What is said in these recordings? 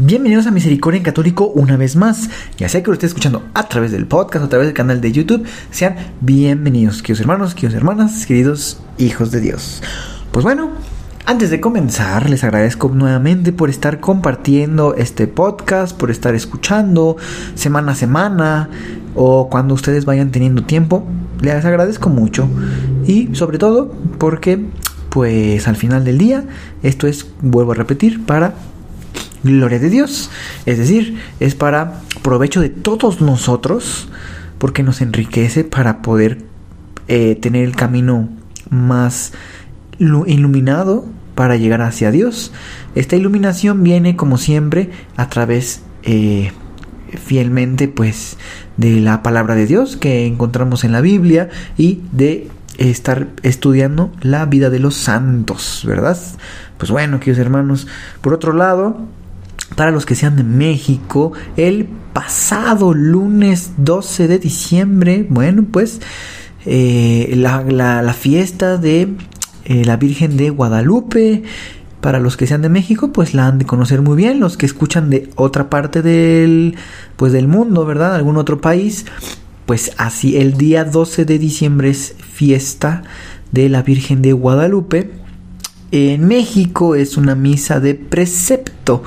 Bienvenidos a Misericordia en Católico una vez más. Ya sea que lo esté escuchando a través del podcast a través del canal de YouTube, sean bienvenidos, queridos hermanos, queridos hermanas, queridos hijos de Dios. Pues bueno, antes de comenzar, les agradezco nuevamente por estar compartiendo este podcast, por estar escuchando semana a semana o cuando ustedes vayan teniendo tiempo. Les agradezco mucho y sobre todo porque pues al final del día esto es, vuelvo a repetir, para gloria de Dios. Es decir, es para provecho de todos nosotros, porque nos enriquece para poder eh, tener el camino más iluminado para llegar hacia Dios. Esta iluminación viene, como siempre, a través eh, fielmente, pues, de la palabra de Dios que encontramos en la Biblia y de estar estudiando la vida de los santos, ¿verdad? Pues bueno, queridos hermanos, por otro lado, para los que sean de México, el pasado lunes 12 de diciembre, bueno, pues eh, la, fiesta de eh, la Virgen de Guadalupe. Para los que sean de México, pues la han de conocer muy bien. Los que escuchan de otra parte del, pues del mundo, ¿verdad? Algún otro país, pues así el día 12 de diciembre es fiesta de la Virgen de Guadalupe. En México es una misa de precepto.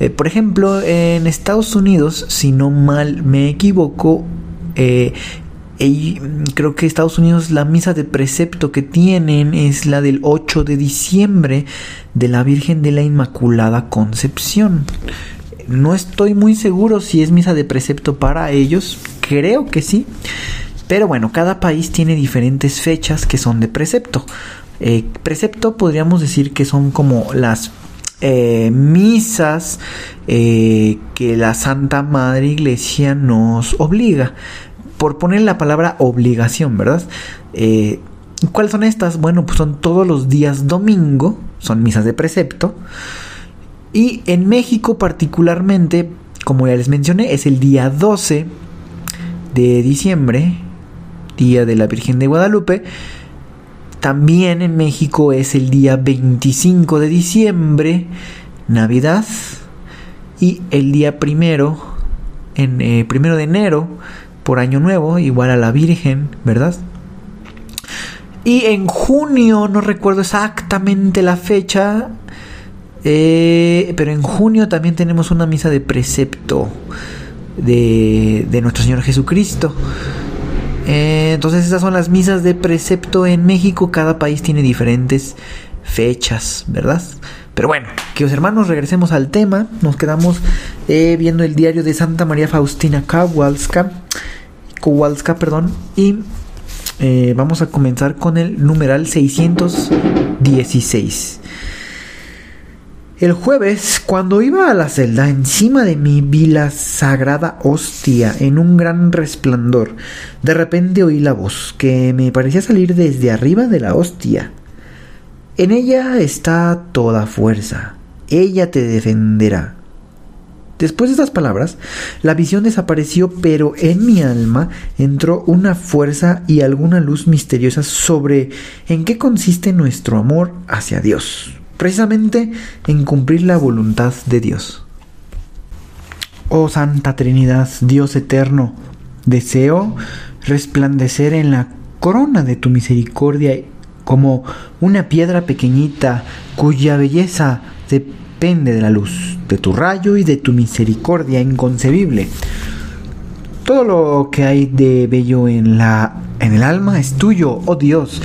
Eh, por ejemplo, en Estados Unidos, si no mal me equivoco, eh, creo que Estados Unidos la misa de precepto que tienen es la del 8 de diciembre de la Virgen de la Inmaculada Concepción. No estoy muy seguro si es misa de precepto para ellos, creo que sí. Pero bueno, cada país tiene diferentes fechas que son de precepto. Eh, precepto podríamos decir que son como las eh, misas eh, que la Santa Madre Iglesia nos obliga. Por poner la palabra obligación, ¿verdad? ¿Cuáles son estas? Bueno, pues son todos los días domingo, son misas de precepto. Y en México particularmente, como ya les mencioné, es el día 12 de diciembre, día de la Virgen de Guadalupe. También en México es el día 25 de diciembre, Navidad. Y el día primero, en, eh, primero de enero, por Año Nuevo, igual a la Virgen, ¿verdad? Y en junio, no recuerdo exactamente la fecha, eh, pero en junio también tenemos una misa de precepto de, de nuestro Señor Jesucristo. Eh, entonces esas son las misas de precepto en México. Cada país tiene diferentes fechas, ¿verdad? Pero bueno, queridos hermanos, regresemos al tema. Nos quedamos eh, viendo el diario de Santa María Faustina Kowalska, Kowalska perdón, y eh, vamos a comenzar con el numeral 616. El jueves, cuando iba a la celda, encima de mí vi la sagrada hostia en un gran resplandor. De repente oí la voz, que me parecía salir desde arriba de la hostia. En ella está toda fuerza. Ella te defenderá. Después de estas palabras, la visión desapareció, pero en mi alma entró una fuerza y alguna luz misteriosa sobre en qué consiste nuestro amor hacia Dios precisamente en cumplir la voluntad de Dios. Oh Santa Trinidad, Dios eterno, deseo resplandecer en la corona de tu misericordia como una piedra pequeñita cuya belleza depende de la luz, de tu rayo y de tu misericordia inconcebible. Todo lo que hay de bello en la en el alma es tuyo, oh Dios.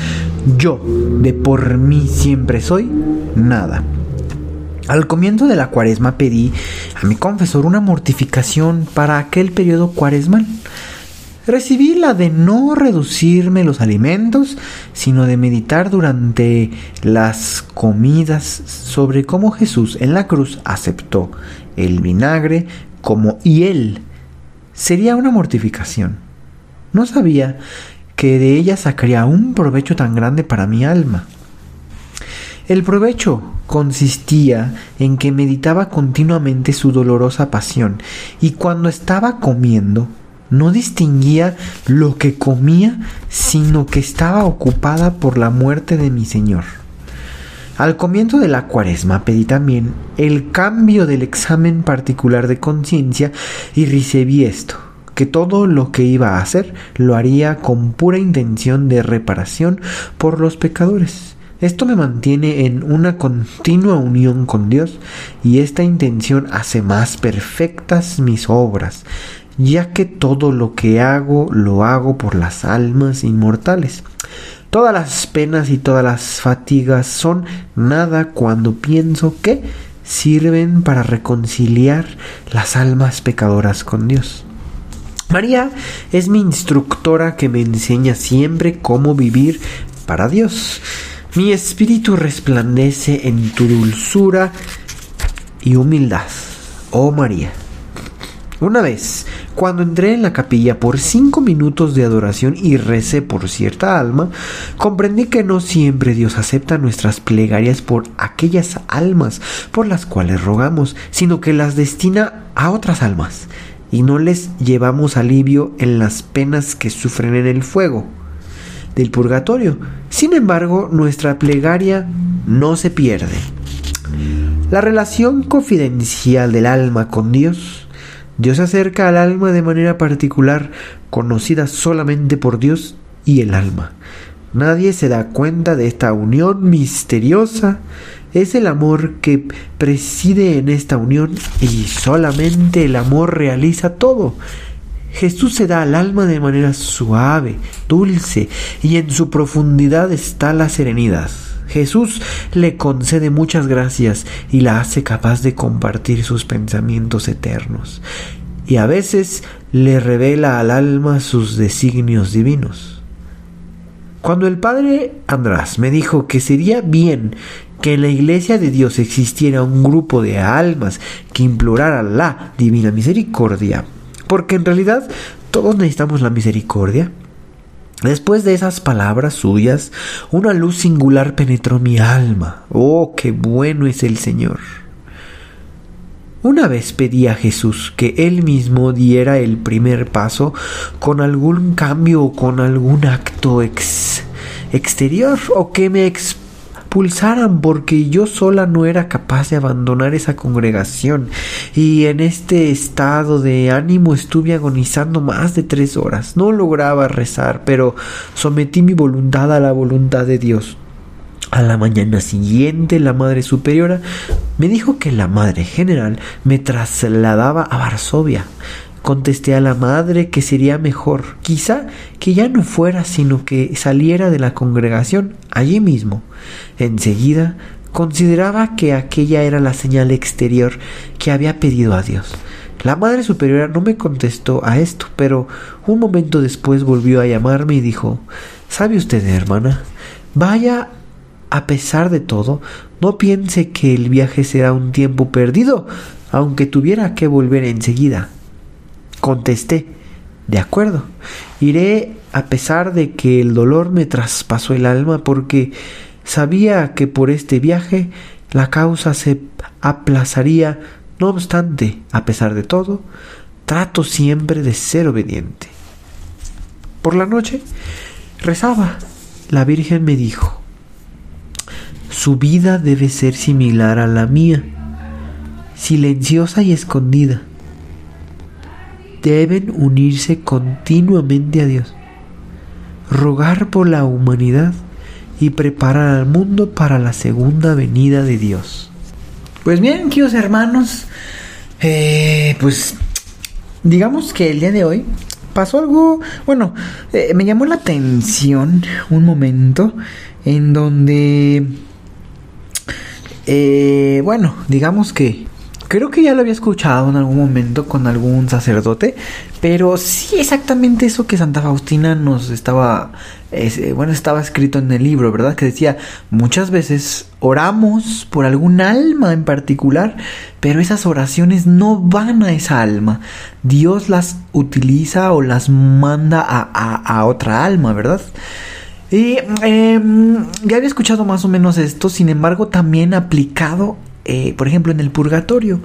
Yo, de por mí siempre soy, nada. Al comienzo de la cuaresma pedí a mi confesor una mortificación para aquel periodo cuaresmal. recibí la de no reducirme los alimentos, sino de meditar durante las comidas sobre cómo Jesús en la cruz aceptó el vinagre como él sería una mortificación. No sabía que de ella sacaría un provecho tan grande para mi alma. El provecho consistía en que meditaba continuamente su dolorosa pasión y cuando estaba comiendo no distinguía lo que comía, sino que estaba ocupada por la muerte de mi Señor. Al comienzo de la cuaresma pedí también el cambio del examen particular de conciencia y recibí esto, que todo lo que iba a hacer lo haría con pura intención de reparación por los pecadores. Esto me mantiene en una continua unión con Dios y esta intención hace más perfectas mis obras, ya que todo lo que hago lo hago por las almas inmortales. Todas las penas y todas las fatigas son nada cuando pienso que sirven para reconciliar las almas pecadoras con Dios. María es mi instructora que me enseña siempre cómo vivir para Dios. Mi espíritu resplandece en tu dulzura y humildad, oh María. Una vez, cuando entré en la capilla por cinco minutos de adoración y recé por cierta alma, comprendí que no siempre Dios acepta nuestras plegarias por aquellas almas por las cuales rogamos, sino que las destina a otras almas, y no les llevamos alivio en las penas que sufren en el fuego del purgatorio. Sin embargo, nuestra plegaria no se pierde. La relación confidencial del alma con Dios. Dios acerca al alma de manera particular, conocida solamente por Dios y el alma. Nadie se da cuenta de esta unión misteriosa. Es el amor que preside en esta unión y solamente el amor realiza todo. Jesús se da al alma de manera suave, dulce, y en su profundidad está la serenidad. Jesús le concede muchas gracias y la hace capaz de compartir sus pensamientos eternos, y a veces le revela al alma sus designios divinos. Cuando el padre András me dijo que sería bien que en la iglesia de Dios existiera un grupo de almas que implorara la divina misericordia, porque en realidad todos necesitamos la misericordia. Después de esas palabras suyas, una luz singular penetró mi alma. Oh, qué bueno es el Señor. Una vez pedí a Jesús que Él mismo diera el primer paso con algún cambio o con algún acto exterior o que me porque yo sola no era capaz de abandonar esa congregación y en este estado de ánimo estuve agonizando más de tres horas. No lograba rezar, pero sometí mi voluntad a la voluntad de Dios. A la mañana siguiente la Madre Superiora me dijo que la Madre General me trasladaba a Varsovia. Contesté a la madre que sería mejor, quizá que ya no fuera, sino que saliera de la congregación allí mismo. Enseguida consideraba que aquella era la señal exterior que había pedido a Dios. La Madre Superiora no me contestó a esto, pero un momento después volvió a llamarme y dijo ¿Sabe usted, hermana? Vaya a pesar de todo, no piense que el viaje será un tiempo perdido, aunque tuviera que volver enseguida. Contesté, de acuerdo, iré a pesar de que el dolor me traspasó el alma porque sabía que por este viaje la causa se aplazaría. No obstante, a pesar de todo, trato siempre de ser obediente. Por la noche rezaba. La Virgen me dijo, su vida debe ser similar a la mía, silenciosa y escondida deben unirse continuamente a Dios, rogar por la humanidad y preparar al mundo para la segunda venida de Dios. Pues bien, queridos hermanos, eh, pues digamos que el día de hoy pasó algo, bueno, eh, me llamó la atención un momento en donde, eh, bueno, digamos que creo que ya lo había escuchado en algún momento con algún sacerdote, pero sí exactamente eso que Santa Faustina nos estaba, eh, bueno, estaba escrito en el libro, ¿verdad? Que decía, muchas veces oramos por algún alma en particular, pero esas oraciones no van a esa alma. Dios las utiliza o las manda a, otra alma, ¿verdad? Y em, ya había escuchado más o menos esto, sin embargo también aplicado eh, por ejemplo, en el purgatorio.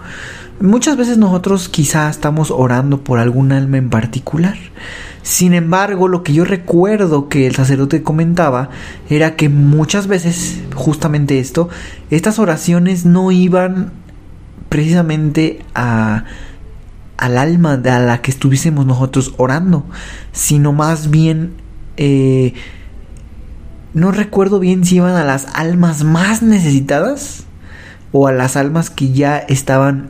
Muchas veces nosotros quizá estamos orando por algún alma en particular. Sin embargo, lo que yo recuerdo que el sacerdote comentaba era que muchas veces, justamente esto, estas oraciones no iban precisamente a al alma a la que estuviésemos nosotros orando, sino más bien eh, no recuerdo bien si iban a las almas más necesitadas o a las almas que ya estaban,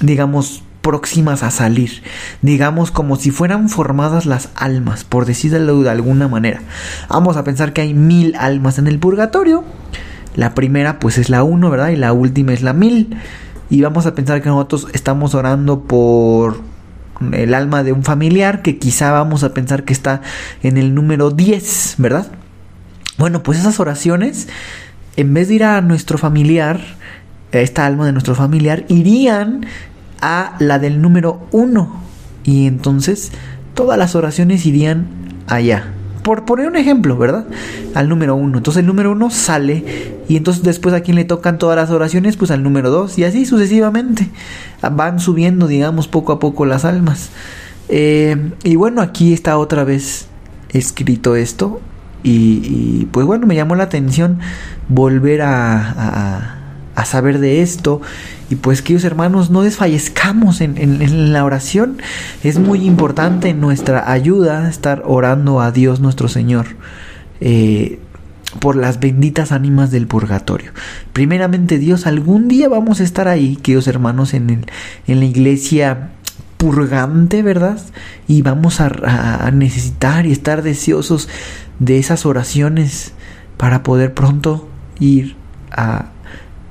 digamos, próximas a salir, digamos como si fueran formadas las almas, por decirlo de alguna manera. Vamos a pensar que hay mil almas en el purgatorio. La primera pues es la uno, ¿verdad? Y la última es la mil. Y vamos a pensar que nosotros estamos orando por el alma de un familiar que quizá vamos a pensar que está en el número 10, ¿verdad? Bueno, pues esas oraciones, en vez de ir a nuestro familiar, esta alma de nuestro familiar irían a la del número uno. Y entonces todas las oraciones irían allá. Por poner un ejemplo, ¿verdad? Al número uno. Entonces el número uno sale y entonces después a quien le tocan todas las oraciones, pues al número dos y así sucesivamente. Van subiendo, digamos, poco a poco las almas. Eh, y bueno, aquí está otra vez escrito esto. Y, pues bueno, me llamó la atención volver a a saber de esto. Y pues, queridos hermanos, no desfallezcamos en, la oración. Es muy importante en nuestra ayuda estar orando a Dios nuestro Señor. Eh, por las benditas ánimas del purgatorio. Primeramente Dios, algún día vamos a estar ahí, queridos hermanos, en, el, en la iglesia purgante, ¿verdad? Y vamos a necesitar y estar deseosos de esas oraciones para poder pronto ir a,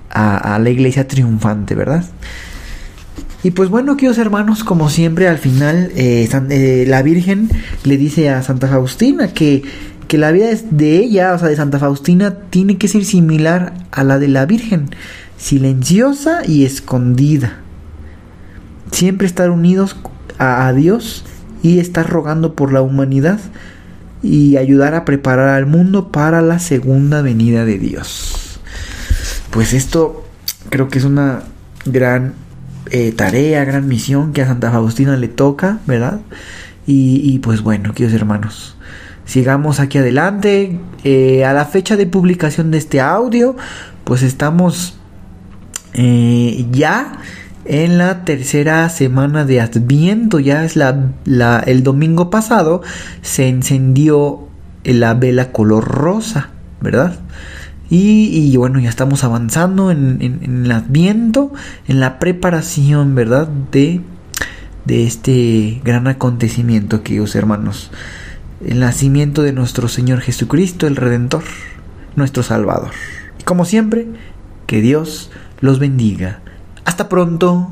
a, la iglesia triunfante, ¿verdad? Y pues bueno, queridos hermanos, como siempre al final eh, eh, la Virgen le dice a Santa Faustina que, que la vida de ella, o sea, de Santa Faustina, tiene que ser similar a la de la Virgen, silenciosa y escondida. Siempre estar unidos a, a Dios y estar rogando por la humanidad y ayudar a preparar al mundo para la segunda venida de Dios pues esto creo que es una gran eh, tarea, gran misión que a Santa Faustina le toca, ¿verdad? Y, pues bueno, queridos hermanos, sigamos aquí adelante. Eh, a la fecha de publicación de este audio, pues estamos eh, ya en la tercera semana de Adviento, ya es la, el domingo pasado, se encendió la vela color rosa, ¿verdad? Y, bueno, ya estamos avanzando en, el adviento, en la preparación, ¿verdad? De, de este gran acontecimiento, queridos hermanos. El nacimiento de nuestro Señor Jesucristo, el Redentor, nuestro Salvador. Y como siempre, que Dios los bendiga. Hasta pronto.